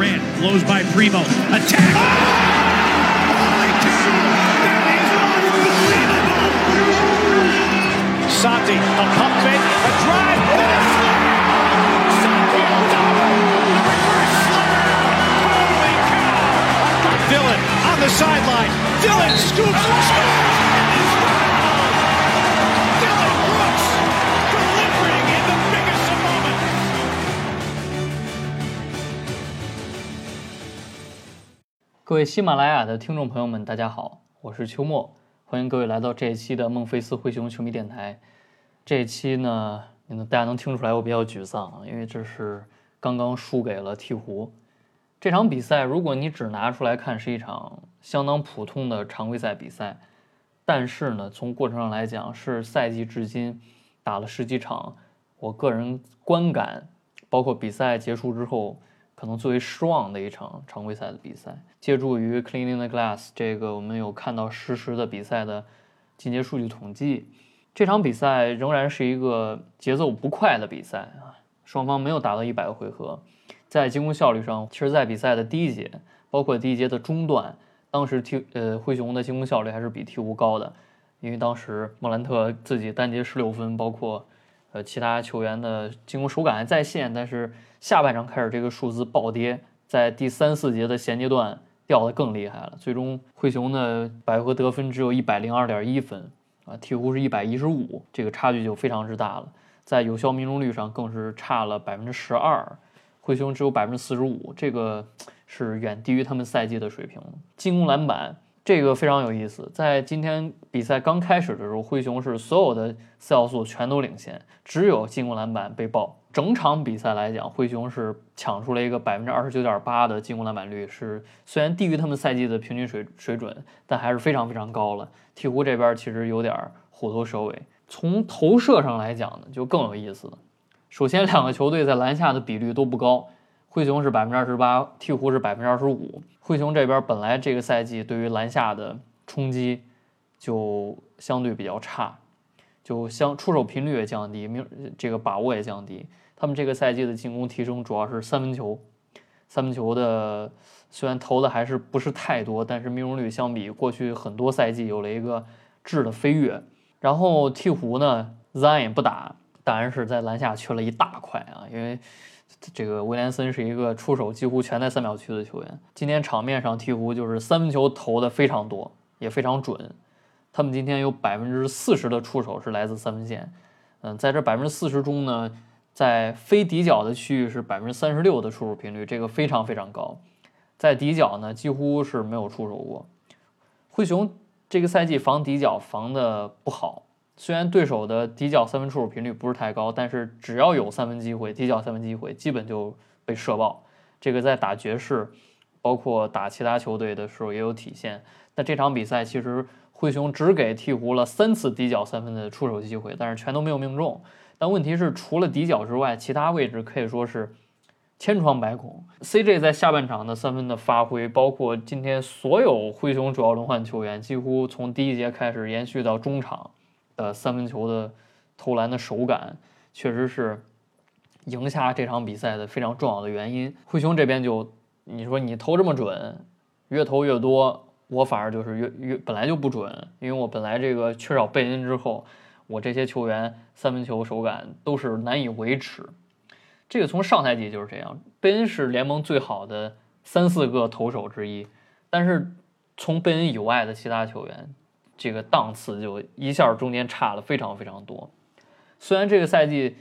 Durant blows by Primo. Attack. Unbelievable! Santi, a pump fake, a drive, and a slam! Santi double! Reverse slam! Holy cow! Dylan on the sideline. Dylan scoops, and is 位喜马拉雅的听众朋友们，大家好，我是秋末，欢迎各位来到这一期的孟菲斯灰熊球迷电台。这一期呢，你们大家能听出来我比较沮丧，因为这是刚刚输给了鹈鹕。这场比赛，如果你只拿出来看，是一场相当普通的常规赛比赛，但是呢，从过程上来讲，是赛季至今打了十几场，我个人观感，包括比赛结束之后，可能最为失望的一场常规赛的比赛。借助于 Cleaning the Glass 这个，我们有看到实时的比赛的进阶数据统计，这场比赛仍然是一个节奏不快的比赛啊，双方没有达到一百个回合。在进攻效率上，其实，在比赛的第一节，包括第一节的中段，当时鹈呃灰熊的进攻效率还是比鹈鹕高的，因为当时莫兰特自己单节十六分，包括呃其他球员的进攻手感还在线，但是下半场开始这个数字暴跌，在第三四节的衔接段掉得更厉害了，最终灰熊的百合得分只有一百零二点一分啊，鹈鹕是一百一十五，这个差距就非常之大了，在有效命中率上更是差了百分之十二。灰熊只有百分之四十五，这个是远低于他们赛季的水平。进攻篮板这个非常有意思，在今天比赛刚开始的时候，灰熊是所有的四要素全都领先，只有进攻篮板被爆。整场比赛来讲，灰熊是抢出了一个百分之二十九点八的进攻篮板率，是虽然低于他们赛季的平均水水准，但还是非常非常高了。鹈鹕这边其实有点虎头蛇尾。从投射上来讲呢，就更有意思了。首先，两个球队在篮下的比率都不高，灰熊是百分之二十八，鹈鹕是百分之二十五。灰熊这边本来这个赛季对于篮下的冲击就相对比较差，就相出手频率也降低，命这个把握也降低。他们这个赛季的进攻提升主要是三分球，三分球的虽然投的还是不是太多，但是命中率相比过去很多赛季有了一个质的飞跃。然后鹈鹕呢，Zion 也不打。当然是在篮下缺了一大块啊，因为这个威廉森是一个出手几乎全在三秒区的球员。今天场面上鹈鹕就是三分球投的非常多，也非常准。他们今天有百分之四十的出手是来自三分线。嗯，在这百分之四十中呢，在非底角的区域是百分之三十六的出手频率，这个非常非常高。在底角呢，几乎是没有出手过。灰熊这个赛季防底角防的不好。虽然对手的底角三分出手频率不是太高，但是只要有三分机会，底角三分机会基本就被射爆。这个在打爵士，包括打其他球队的时候也有体现。那这场比赛其实灰熊只给鹈鹕了三次底角三分的出手机会，但是全都没有命中。但问题是，除了底角之外，其他位置可以说是千疮百孔。CJ 在下半场的三分的发挥，包括今天所有灰熊主要轮换球员，几乎从第一节开始延续到中场。的，三分球的投篮的手感，确实是赢下这场比赛的非常重要的原因。灰熊这边就，你说你投这么准，越投越多，我反而就是越越本来就不准，因为我本来这个缺少贝恩之后，我这些球员三分球手感都是难以维持。这个从上赛季就是这样，贝恩是联盟最好的三四个投手之一，但是从贝恩以外的其他球员。这个档次就一下中间差了非常非常多。虽然这个赛季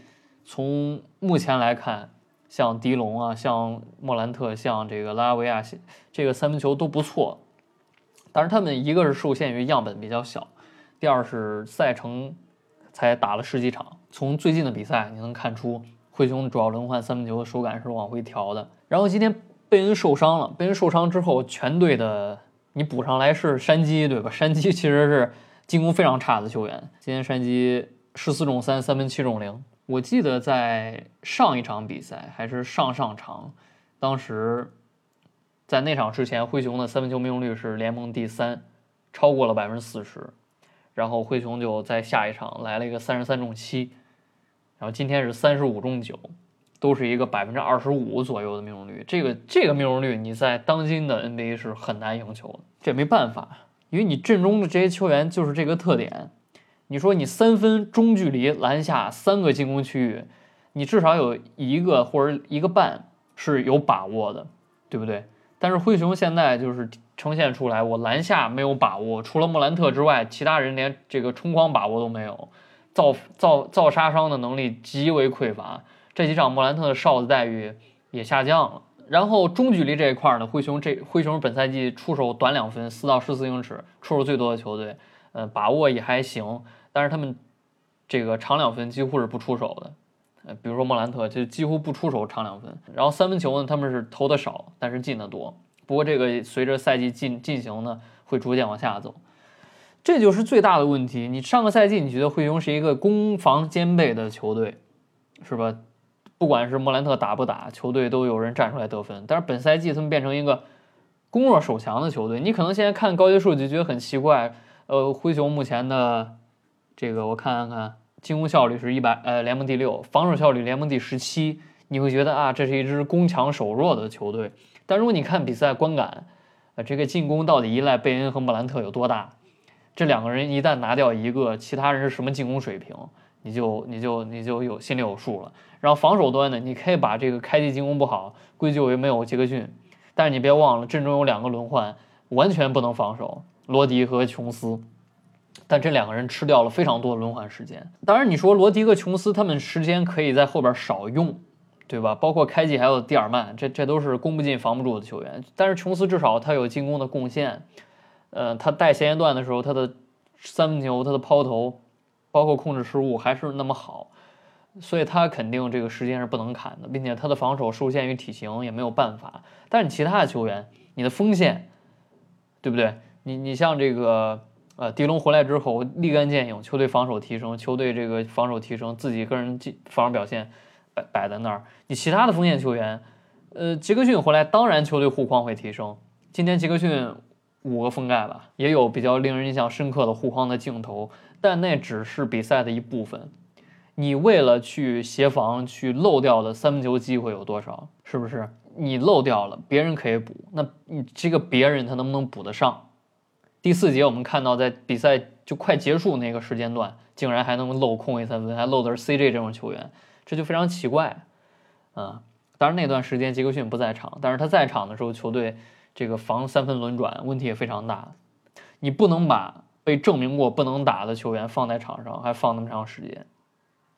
从目前来看，像迪龙啊、像莫兰特、像这个拉维亚，这个三分球都不错，但是他们一个是受限于样本比较小，第二是赛程才打了十几场。从最近的比赛你能看出，灰熊主要轮换三分球的手感是往回调的。然后今天贝恩受伤了，贝恩受伤之后，全队的。你补上来是山鸡，对吧？山鸡其实是进攻非常差的球员。今天山鸡十四中三，三分七中零。我记得在上一场比赛还是上上场，当时在那场之前，灰熊的三分球命中率是联盟第三，超过了百分之四十。然后灰熊就在下一场来了一个三十三中七，然后今天是三十五中九，都是一个百分之二十五左右的命中率。这个这个命中率，你在当今的 NBA 是很难赢球的。这没办法，因为你阵中的这些球员就是这个特点。你说你三分中距离篮下三个进攻区域，你至少有一个或者一个半是有把握的，对不对？但是灰熊现在就是呈现出来，我篮下没有把握，除了莫兰特之外，其他人连这个冲框把握都没有，造造造杀伤的能力极为匮乏。这几场莫兰特的哨子待遇也下降了。然后中距离这一块呢，灰熊这灰熊本赛季出手短两分，四到十四英尺，出手最多的球队，呃，把握也还行。但是他们这个长两分几乎是不出手的，比如说莫兰特就几乎不出手长两分。然后三分球呢，他们是投的少，但是进的多。不过这个随着赛季进进行呢，会逐渐往下走，这就是最大的问题。你上个赛季你觉得灰熊是一个攻防兼备的球队，是吧？不管是莫兰特打不打，球队都有人站出来得分。但是本赛季他们变成一个攻弱守强的球队。你可能现在看高阶数据觉得很奇怪，呃，灰熊目前的。这个我看看，进攻效率是一百，呃，联盟第六，防守效率联盟第十七。你会觉得啊，这是一支攻强守弱的球队。但如果你看比赛观感，呃，这个进攻到底依赖贝恩和莫兰特有多大？这两个人一旦拿掉一个，其他人是什么进攻水平，你就你就你就有心里有数了。然后防守端呢，你可以把这个开季进攻不好归咎于没有杰克逊，但是你别忘了阵中有两个轮换，完全不能防守，罗迪和琼斯。但这两个人吃掉了非常多的轮换时间。当然，你说罗迪和琼斯他们时间可以在后边少用，对吧？包括开季还有蒂尔曼，这这都是攻不进防不住的球员。但是琼斯至少他有进攻的贡献，呃，他带前沿段的时候，他的三分球、他的抛投，包括控制失误还是那么好，所以他肯定这个时间是不能砍的，并且他的防守受限于体型也没有办法。但是其他的球员，你的锋线，对不对？你你像这个。呃，迪龙回来之后立竿见影，球队防守提升，球队这个防守提升，自己个人进防守表现摆摆在那儿。你其他的锋线球员，呃，杰克逊回来，当然球队护框会提升。今天杰克逊五个封盖吧，也有比较令人印象深刻的护框的镜头，但那只是比赛的一部分。你为了去协防，去漏掉的三分球机会有多少？是不是？你漏掉了，别人可以补，那你这个别人他能不能补得上？第四节，我们看到在比赛就快结束那个时间段，竟然还能漏空位三分，还漏的是 CJ 这种球员，这就非常奇怪，啊！当然那段时间杰克逊不在场，但是他在场的时候，球队这个防三分轮转问题也非常大。你不能把被证明过不能打的球员放在场上，还放那么长时间，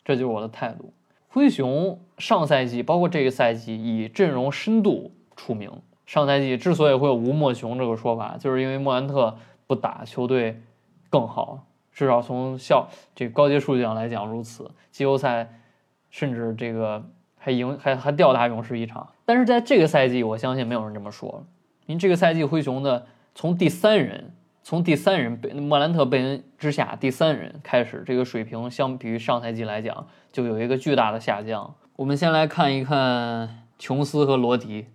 这就是我的态度。灰熊上赛季包括这个赛季以阵容深度出名，上赛季之所以会有吴莫雄这个说法，就是因为莫兰特。不打球队更好，至少从效这高阶数据上来讲如此。季后赛甚至这个还赢还还吊打勇士一场，但是在这个赛季，我相信没有人这么说了。您这个赛季灰熊的从第三人从第三人贝莫兰特贝恩之下第三人开始，这个水平相比于上赛季来讲就有一个巨大的下降。我们先来看一看琼斯和罗迪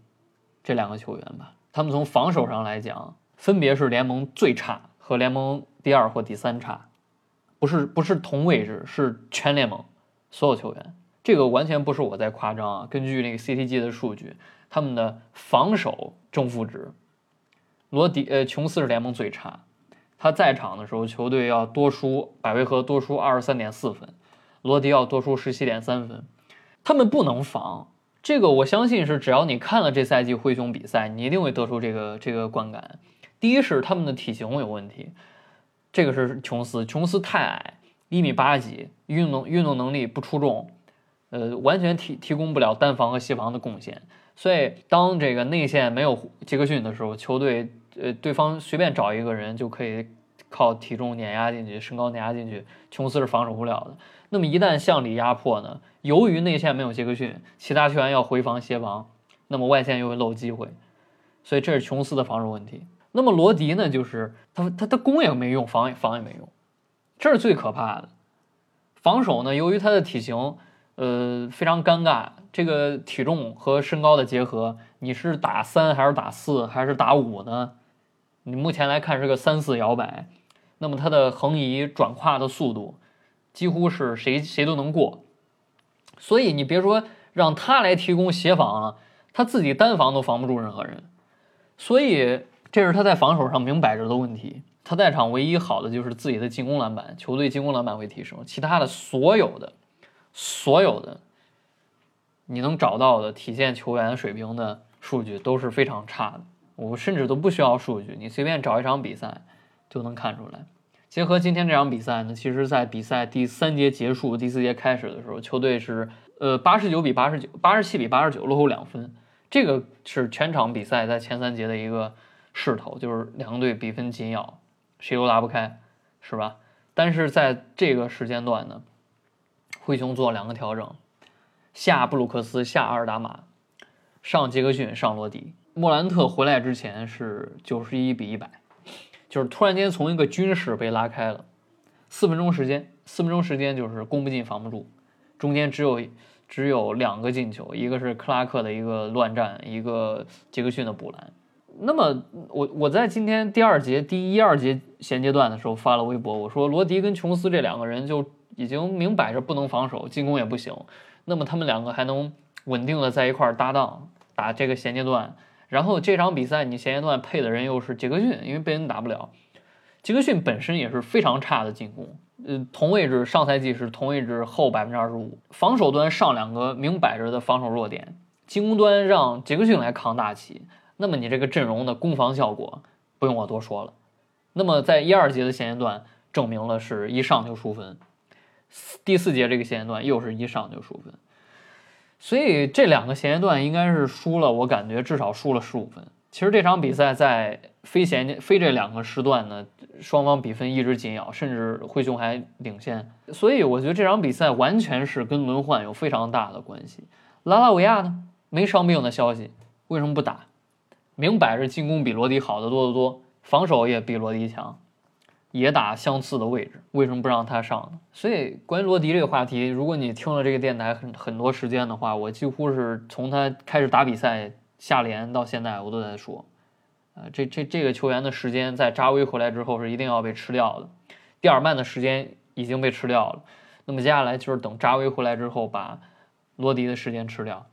这两个球员吧，他们从防守上来讲。分别是联盟最差和联盟第二或第三差，不是不是同位置，是全联盟所有球员。这个完全不是我在夸张啊！根据那个 CTG 的数据，他们的防守正负值，罗迪呃琼斯是联盟最差，他在场的时候球队要多输百回合多输二十三点四分，罗迪要多输十七点三分，他们不能防。这个我相信是只要你看了这赛季灰熊比赛，你一定会得出这个这个观感。第一是他们的体型有问题，这个是琼斯，琼斯太矮，一米八几，运动运动能力不出众，呃，完全提提供不了单防和协防的贡献。所以当这个内线没有杰克逊的时候，球队呃对方随便找一个人就可以靠体重碾压进去，身高碾压进去，琼斯是防守不了的。那么一旦向里压迫呢，由于内线没有杰克逊，其他球员要回防协防，那么外线又会漏机会，所以这是琼斯的防守问题。那么罗迪呢？就是他他他攻也没用，防防也没用，这是最可怕的。防守呢，由于他的体型，呃，非常尴尬。这个体重和身高的结合，你是打三还是打四还是打五呢？你目前来看是个三四摇摆。那么他的横移转胯的速度，几乎是谁谁都能过。所以你别说让他来提供协防了，他自己单防都防不住任何人，所以这是他在防守上明摆着的问题。他在场唯一好的就是自己的进攻篮板，球队进攻篮板会提升，其他的所有的、所有的你能找到的体现球员水平的数据都是非常差的。我甚至都不需要数据，你随便找一场比赛就能看出来。结合今天这场比赛呢，其实在比赛第三节结束、第四节开始的时候，球队是呃八十九比八十九、八十七比八十九落后两分，这个是全场比赛在前三节的一个势头，就是两队比分紧咬。谁都拉不开，是吧？但是在这个时间段呢，灰熊做两个调整：下布鲁克斯，下阿尔达马，上杰克逊，上罗迪。莫兰特回来之前是九十一比一百，就是突然间从一个军事被拉开了。四分钟时间，四分钟时间就是攻不进防不住，中间只有只有两个进球，一个是克拉克的一个乱战，一个杰克逊的补篮。那么我我在今天第二节第一二节衔接段的时候发了微博，我说罗迪跟琼斯这两个人就已经明摆着不能防守，进攻也不行。那么他们两个还能稳定的在一块儿搭档打这个衔接段，然后这场比赛你衔接段配的人又是杰克逊，因为贝恩打不了，杰克逊本身也是非常差的进攻，呃，同位置上赛季是同位置后百分之二十五，防守端上两个明摆着的防守弱点，进攻端让杰克逊来扛大旗。那么你这个阵容的攻防效果不用我多说了。那么在一二节的衔接段证明了是一上就输分，第四节这个衔接段又是一上就输分，所以这两个衔接段应该是输了，我感觉至少输了十五分。其实这场比赛在非衔接非这两个时段呢，双方比分一直紧咬，甚至灰熊还领先。所以我觉得这场比赛完全是跟轮换有非常大的关系。拉拉维亚呢没伤病的消息，为什么不打？明摆着进攻比罗迪好的多得多，防守也比罗迪强，也打相似的位置，为什么不让他上呢？所以关于罗迪这个话题，如果你听了这个电台很很多时间的话，我几乎是从他开始打比赛下联到现在，我都在说，呃，这这这个球员的时间在扎威回来之后是一定要被吃掉的，蒂尔曼的时间已经被吃掉了，那么接下来就是等扎威回来之后把罗迪的时间吃掉，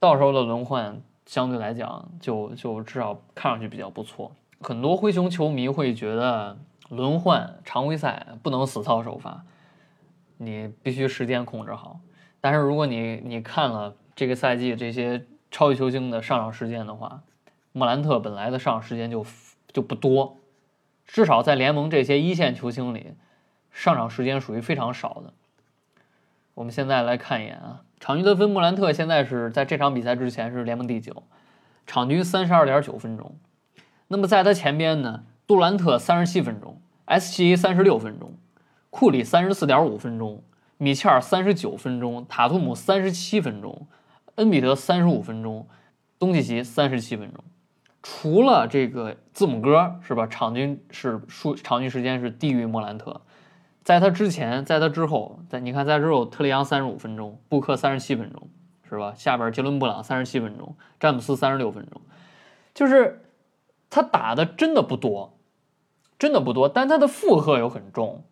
到时候的轮换。相对来讲，就就至少看上去比较不错。很多灰熊球迷会觉得轮换常规赛不能死操首发，你必须时间控制好。但是如果你你看了这个赛季这些超级球星的上场时间的话，莫兰特本来的上场时间就就不多，至少在联盟这些一线球星里，上场时间属于非常少的。我们现在来看一眼啊。场均得分，莫兰特现在是在这场比赛之前是联盟第九，场均三十二点九分钟。那么在他前边呢，杜兰特三十七分钟，S G A 三十六分钟，库里三十四点五分钟，米切尔三十九分钟，塔图姆三十七分钟，恩比德三十五分钟，东契奇三十七分钟。除了这个字母哥是吧？场均是数场均时间是低于莫兰特。在他之前，在他之后，在你看，在之后，特雷杨三十五分钟，布克三十七分钟，是吧？下边杰伦布朗三十七分钟，詹姆斯三十六分钟，就是他打的真的不多，真的不多，但他的负荷又很重，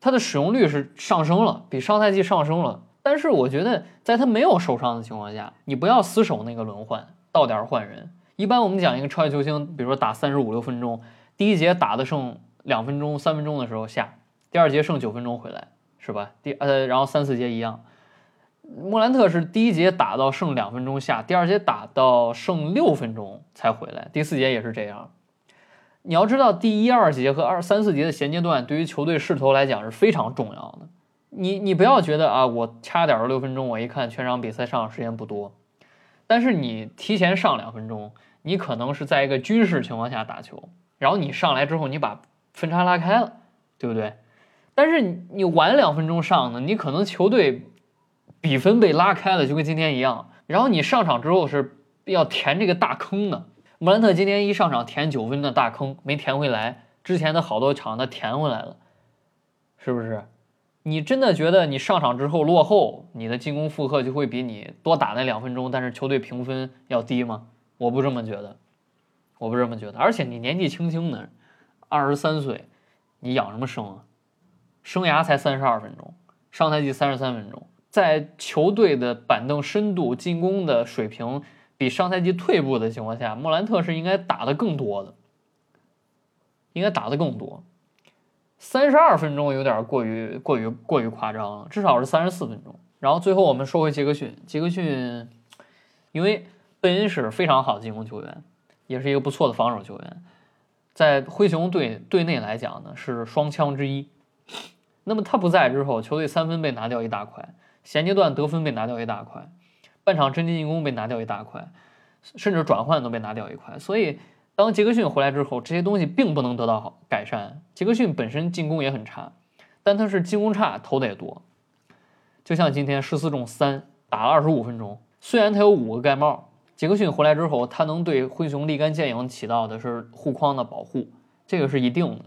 他的使用率是上升了，比上赛季上升了。但是我觉得，在他没有受伤的情况下，你不要死守那个轮换，到点换人。一般我们讲一个超级球星，比如说打三十五六分钟，第一节打的剩两分钟、三分钟的时候下。第二节剩九分钟回来，是吧？第呃，然后三四节一样。莫兰特是第一节打到剩两分钟下，第二节打到剩六分钟才回来，第四节也是这样。你要知道，第一二节和二三四节的衔接段对于球队势头来讲是非常重要的。你你不要觉得啊，我掐点儿六分钟，我一看全场比赛上场时间不多，但是你提前上两分钟，你可能是在一个军事情况下打球，然后你上来之后，你把分差拉开了，对不对？但是你晚两分钟上呢，你可能球队比分被拉开了，就跟今天一样。然后你上场之后是要填这个大坑的。莫兰特今天一上场填九分的大坑没填回来，之前的好多场他填回来了，是不是？你真的觉得你上场之后落后，你的进攻负荷就会比你多打那两分钟，但是球队评分要低吗？我不这么觉得，我不这么觉得。而且你年纪轻轻的，二十三岁，你养什么生啊？生涯才三十二分钟，上赛季三十三分钟，在球队的板凳深度、进攻的水平比上赛季退步的情况下，莫兰特是应该打的更多的，应该打的更多。三十二分钟有点过于过于过于夸张了，至少是三十四分钟。然后最后我们说回杰克逊，杰克逊，因为贝恩是非常好的进攻球员，也是一个不错的防守球员，在灰熊队队内来讲呢是双枪之一。那么他不在之后，球队三分被拿掉一大块，衔接段得分被拿掉一大块，半场真进进攻被拿掉一大块，甚至转换都被拿掉一块。所以当杰克逊回来之后，这些东西并不能得到好改善。杰克逊本身进攻也很差，但他是进攻差，投的也多。就像今天十四中三打了二十五分钟，虽然他有五个盖帽，杰克逊回来之后，他能对灰熊立竿见影起到的是护框的保护，这个是一定的。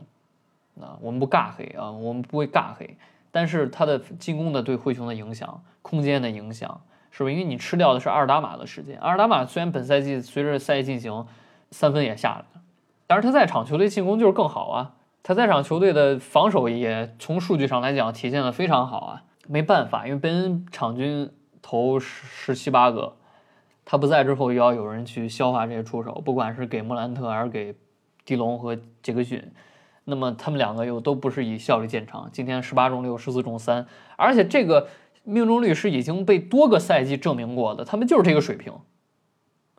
啊，我们不尬黑啊，我们不会尬黑，但是他的进攻的对灰熊的影响，空间的影响，是不是？因为你吃掉的是阿尔达马的时间，阿尔达马虽然本赛季随着赛季进行，三分也下来了，但是他在场球队进攻就是更好啊，他在场球队的防守也从数据上来讲体现的非常好啊。没办法，因为本场均投十十七八个，他不在之后，又要有人去消化这些出手，不管是给莫兰特还是给迪龙和杰克逊，那么他们两个又都不是以效率见长。今天十八中六，十四中三，而且这个命中率是已经被多个赛季证明过的，他们就是这个水平。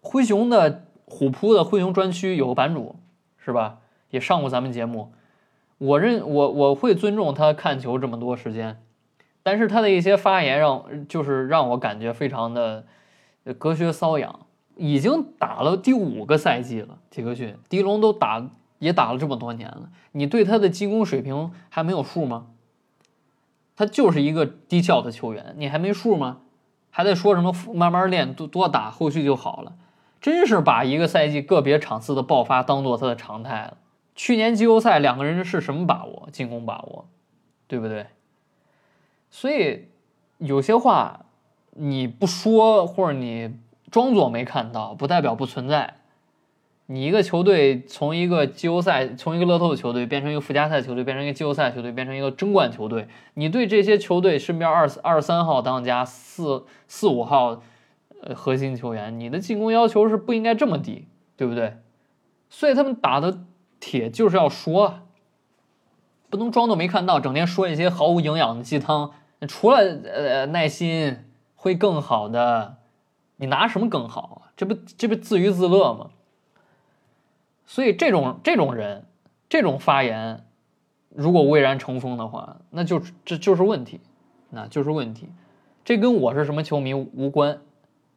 灰熊的虎扑的灰熊专区有个版主，是吧？也上过咱们节目，我认我我会尊重他看球这么多时间。但是他的一些发言让就是让我感觉非常的隔靴搔痒。已经打了第五个赛季了，杰克逊、迪龙都打也打了这么多年了，你对他的进攻水平还没有数吗？他就是一个低效的球员，你还没数吗？还在说什么慢慢练多多打，后续就好了？真是把一个赛季个别场次的爆发当做他的常态了。去年季后赛两个人是什么把握？进攻把握，对不对？所以有些话你不说，或者你装作没看到，不代表不存在。你一个球队从一个季后赛，从一个乐透球队变成一个附加赛球队，变成一个季后赛球队，变成一个争冠球队，你对这些球队身边二二三号当家、四四五号呃核心球员，你的进攻要求是不应该这么低，对不对？所以他们打的铁就是要说，不能装作没看到，整天说一些毫无营养的鸡汤。除了呃耐心会更好的，你拿什么更好啊？这不这不自娱自乐吗？所以这种这种人，这种发言，如果蔚然成风的话，那就这就是问题，那就是问题。这跟我是什么球迷无关，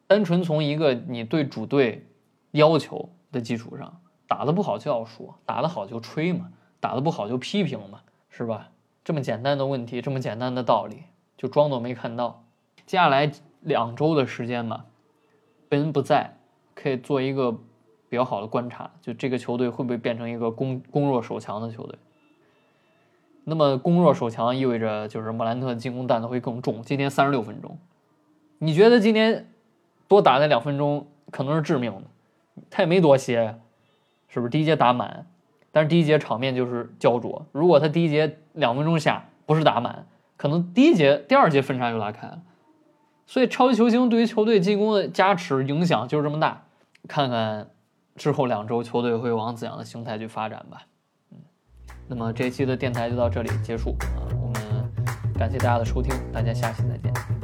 单纯从一个你对主队要求的基础上，打得不好就要说，打得好就吹嘛，打得不好就批评嘛，是吧？这么简单的问题，这么简单的道理，就装作没看到。接下来两周的时间吧，贝恩不在，可以做一个比较好的观察，就这个球队会不会变成一个攻攻弱守强的球队？那么攻弱守强意味着就是莫兰特进攻担子会更重。今天三十六分钟，你觉得今天多打那两分钟可能是致命的？他也没多歇，是不是？第一节打满。但是第一节场面就是焦灼，如果他第一节两分钟下不是打满，可能第一节、第二节分差就拉开了。所以超级球星对于球队进攻的加持影响就是这么大。看看之后两周球队会往怎样的形态去发展吧。嗯，那么这一期的电台就到这里结束啊，我们感谢大家的收听，大家下期再见。